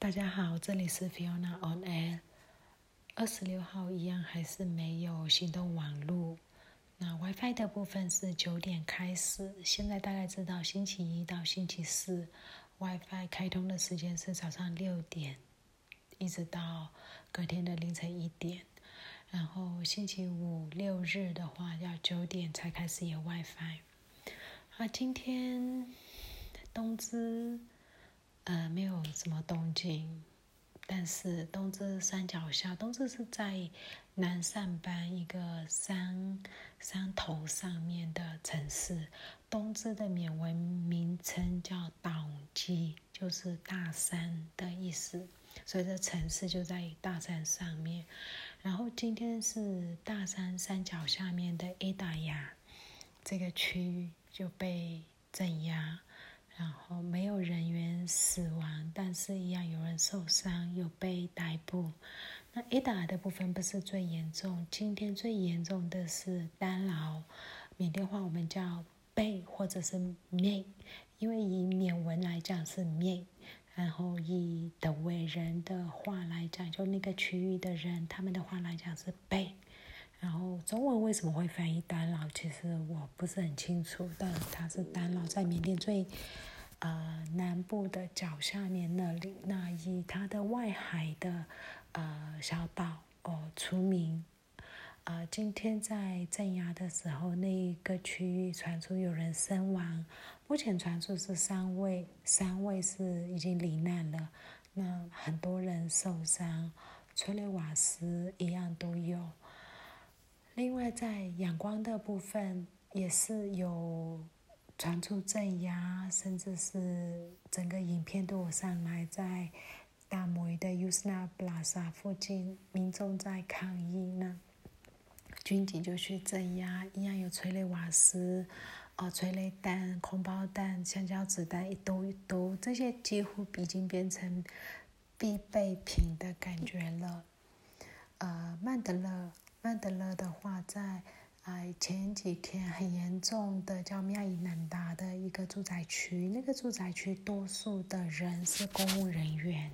大家好，这里是 Fiona on Air。二十六号一样还是没有行动网络。那 WiFi 的部分是九点开始，现在大概知道星期一到星期四 WiFi 开通的时间是早上六点，一直到隔天的凌晨一点。然后星期五六日的话要九点才开始有 WiFi。啊，今天冬呃，没有什么动静，但是东芝山脚下，东芝是在南上班一个山山头上面的城市。东芝的缅文名称叫岛基，就是大山的意思，所以这城市就在大山上面。然后今天是大山山脚下面的 A 达亚这个区域就被镇压。死亡，但是一样有人受伤，有被逮捕。那 A 达的部分不是最严重，今天最严重的是丹劳，缅甸话我们叫贝或者是缅，因为以缅文来讲是缅，然后以的伟人的话来讲，就那个区域的人他们的话来讲是贝。然后中文为什么会翻译丹老？其实我不是很清楚，但它是丹老在缅甸最。呃，南部的脚下面那里，那以它的外海的呃小岛哦出名。呃，今天在镇压的时候，那一个区域传出有人身亡，目前传出是三位，三位是已经罹难了，那很多人受伤，催泪瓦斯一样都有。另外，在阳光的部分也是有。传出镇压，甚至是整个影片都有上来，在大摩的 Usna Plaza 附近，民众在抗议呢，军警就去镇压，一样有催泪瓦斯、哦催泪弹、空包弹、橡胶子弹一兜一兜，这些几乎已经变成必备品的感觉了。呃，曼德勒，曼德勒的话在。哎，前几天很严重的叫妙伊南达的一个住宅区，那个住宅区多数的人是公务人员，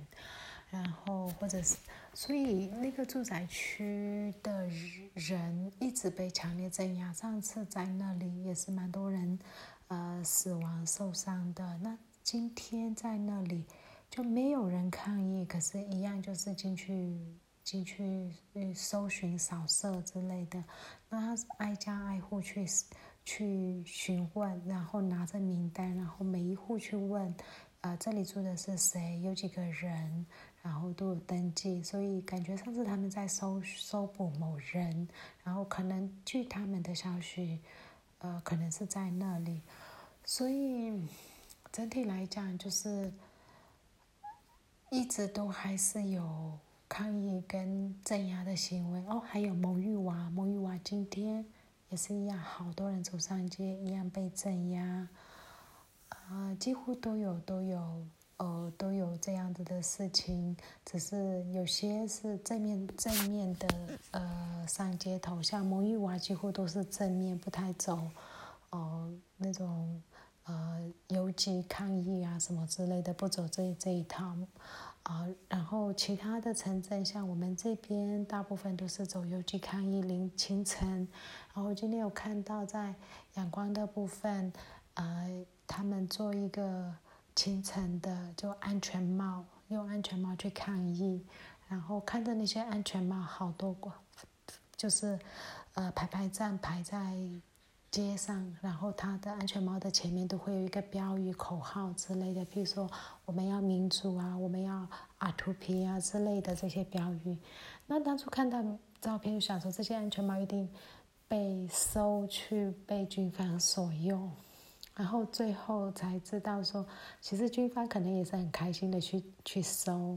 然后或者是，所以那个住宅区的人一直被强烈镇压。上次在那里也是蛮多人，呃，死亡受伤的。那今天在那里就没有人抗议，可是，一样就是进去。进去搜寻、扫射之类的，那他挨家挨户去去询问，然后拿着名单，然后每一户去问，呃，这里住的是谁，有几个人，然后都有登记，所以感觉上是他们在搜搜捕某人，然后可能据他们的消息，呃，可能是在那里，所以整体来讲就是一直都还是有。抗议跟镇压的行为哦，还有蒙玉娃，蒙玉娃今天也是一样，好多人走上街，一样被镇压，啊，几乎都有都有，呃，都有这样子的事情，只是有些是正面正面的，呃，上街头，像蒙玉娃几乎都是正面，不太走，哦，那种呃游击抗议啊什么之类的，不走这这一套。啊，然后其他的城镇，像我们这边，大部分都是走游击抗议，凌清晨。然后今天有看到在阳光的部分，呃，他们做一个清晨的，就安全帽，用安全帽去抗议。然后看着那些安全帽，好多个，就是呃排排站排在。街上，然后他的安全帽的前面都会有一个标语、口号之类的，比如说我们要民主啊，我们要阿图皮啊之类的这些标语。那当初看到照片就想说，这些安全帽一定被收去被军方所用，然后最后才知道说，其实军方可能也是很开心的去去收，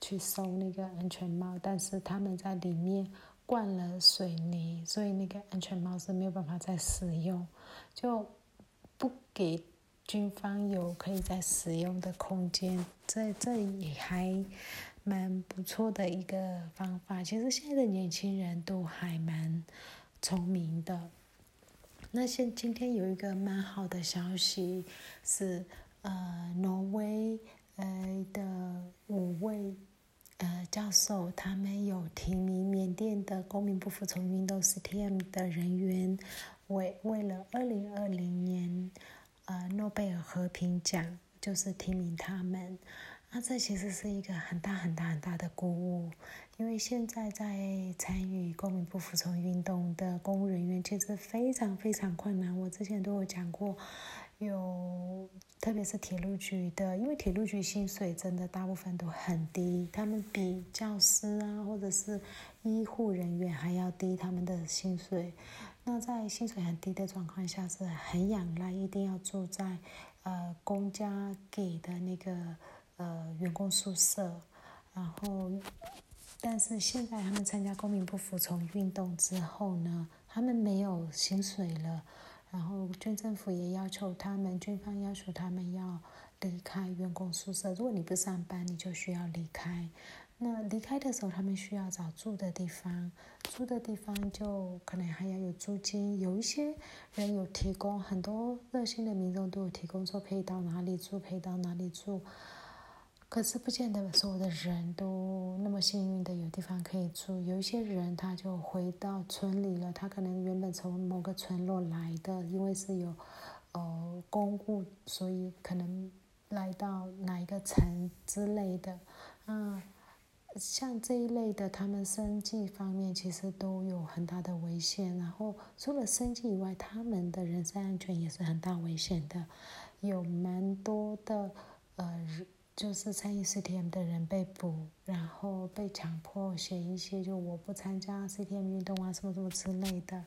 去收那个安全帽，但是他们在里面。灌了水泥，所以那个安全帽是没有办法再使用，就不给军方有可以再使用的空间。这这也还蛮不错的一个方法。其实现在的年轻人都还蛮聪明的。那现今天有一个蛮好的消息是，呃，挪威呃的五位呃教授他们有提名缅甸的公民不服从运动 STM 的人员，为为了二零二零年呃诺贝尔和平奖，就是提名他们。那这其实是一个很大很大很大的鼓舞，因为现在在参与公民不服从运动的公务人员其实非常非常困难。我之前都有讲过，有特别是铁路局的，因为铁路局薪水真的大部分都很低，他们比教师啊或者是医护人员还要低，他们的薪水。那在薪水很低的状况下，是很仰赖一定要住在呃公家给的那个。呃，员工宿舍，然后，但是现在他们参加公民不服从运动之后呢，他们没有薪水了，然后军政府也要求他们，军方要求他们要离开员工宿舍。如果你不上班，你就需要离开。那离开的时候，他们需要找住的地方，住的地方就可能还要有租金。有一些人有提供，很多热心的民众都有提供说可以到哪里住，可以到哪里住。可是不见得所有的人都那么幸运的有地方可以住，有一些人他就回到村里了，他可能原本从某个村落来的，因为是有，呃，公务，所以可能来到哪一个城之类的，啊，像这一类的，他们生计方面其实都有很大的危险，然后除了生计以外，他们的人身安全也是很大危险的，有蛮多的，呃。就是参与 CTM 的人被捕，然后被强迫写一些就我不参加 CTM 运动啊什么什么之类的，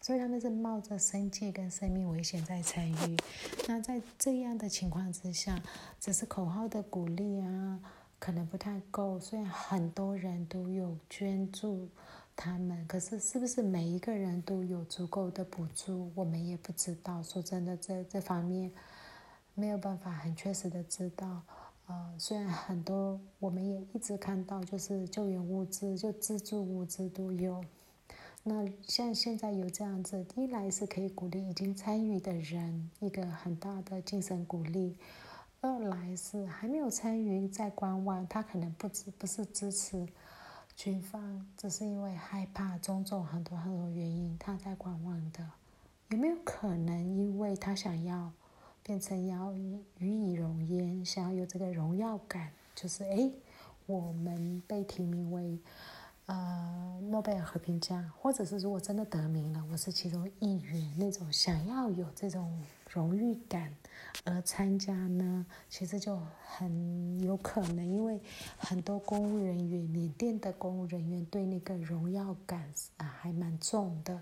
所以他们是冒着生计跟生命危险在参与。那在这样的情况之下，只是口号的鼓励啊，可能不太够。虽然很多人都有捐助他们，可是是不是每一个人都有足够的补助，我们也不知道。说真的，这这方面没有办法很确实的知道。呃，虽然很多，我们也一直看到，就是救援物资、就自助物资都有。那像现在有这样子，一来是可以鼓励已经参与的人一个很大的精神鼓励；二来是还没有参与在观望，他可能不支不是支持军方，只是因为害怕种种很多很多原因，他在观望的。有没有可能因为他想要？变成要予以荣焉，想要有这个荣耀感，就是哎，我们被提名为呃诺贝尔和平奖，或者是如果真的得名了，我是其中一员，那种想要有这种荣誉感而参加呢，其实就很有可能，因为很多公务人员，缅甸的公务人员对那个荣耀感啊还蛮重的。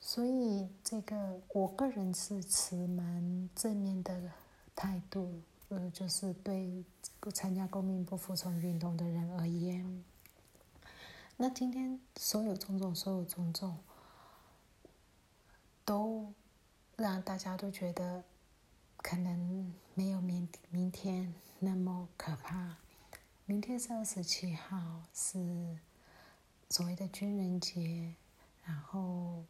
所以，这个我个人是持蛮正面的态度，呃，就是对参加公民不服从运动的人而言。那今天所有种种，所有种种，都让大家都觉得可能没有明明天那么可怕。明天是二十七号，是所谓的军人节，然后。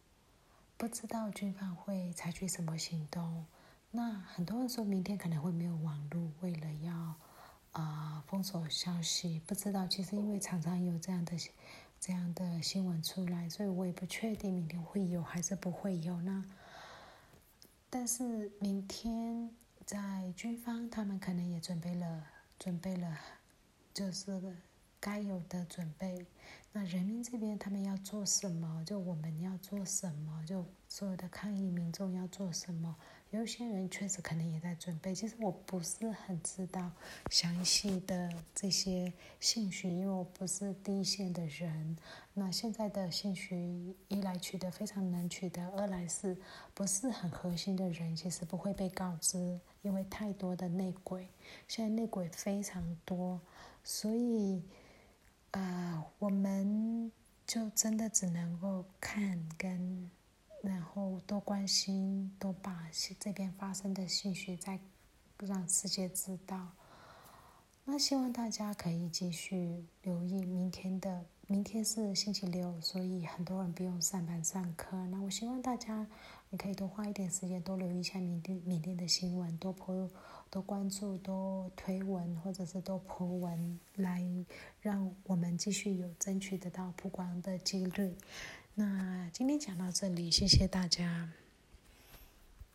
不知道军方会采取什么行动？那很多人说明天可能会没有网络，为了要啊封锁消息。不知道，其实因为常常有这样的这样的新闻出来，所以我也不确定明天会有还是不会有呢。但是明天在军方，他们可能也准备了，准备了，就是该有的准备。那人民这边他们要做什么？就我们要做什么？就所有的抗议民众要做什么？有些人确实可能也在准备。其实我不是很知道详细的这些信息，因为我不是第一线的人。那现在的信息一来取得非常难取得，二来是不是很核心的人，其实不会被告知，因为太多的内鬼，现在内鬼非常多，所以。啊，我们就真的只能够看跟，然后多关心，多把这边发生的信息再让世界知道。那希望大家可以继续留意明天的，明天是星期六，所以很多人不用上班上课。那我希望大家，你可以多花一点时间，多留意一下缅甸缅甸的新闻，多朋友多关注、多推文或者是多铺文，来让我们继续有争取得到曝光的几率。那今天讲到这里，谢谢大家。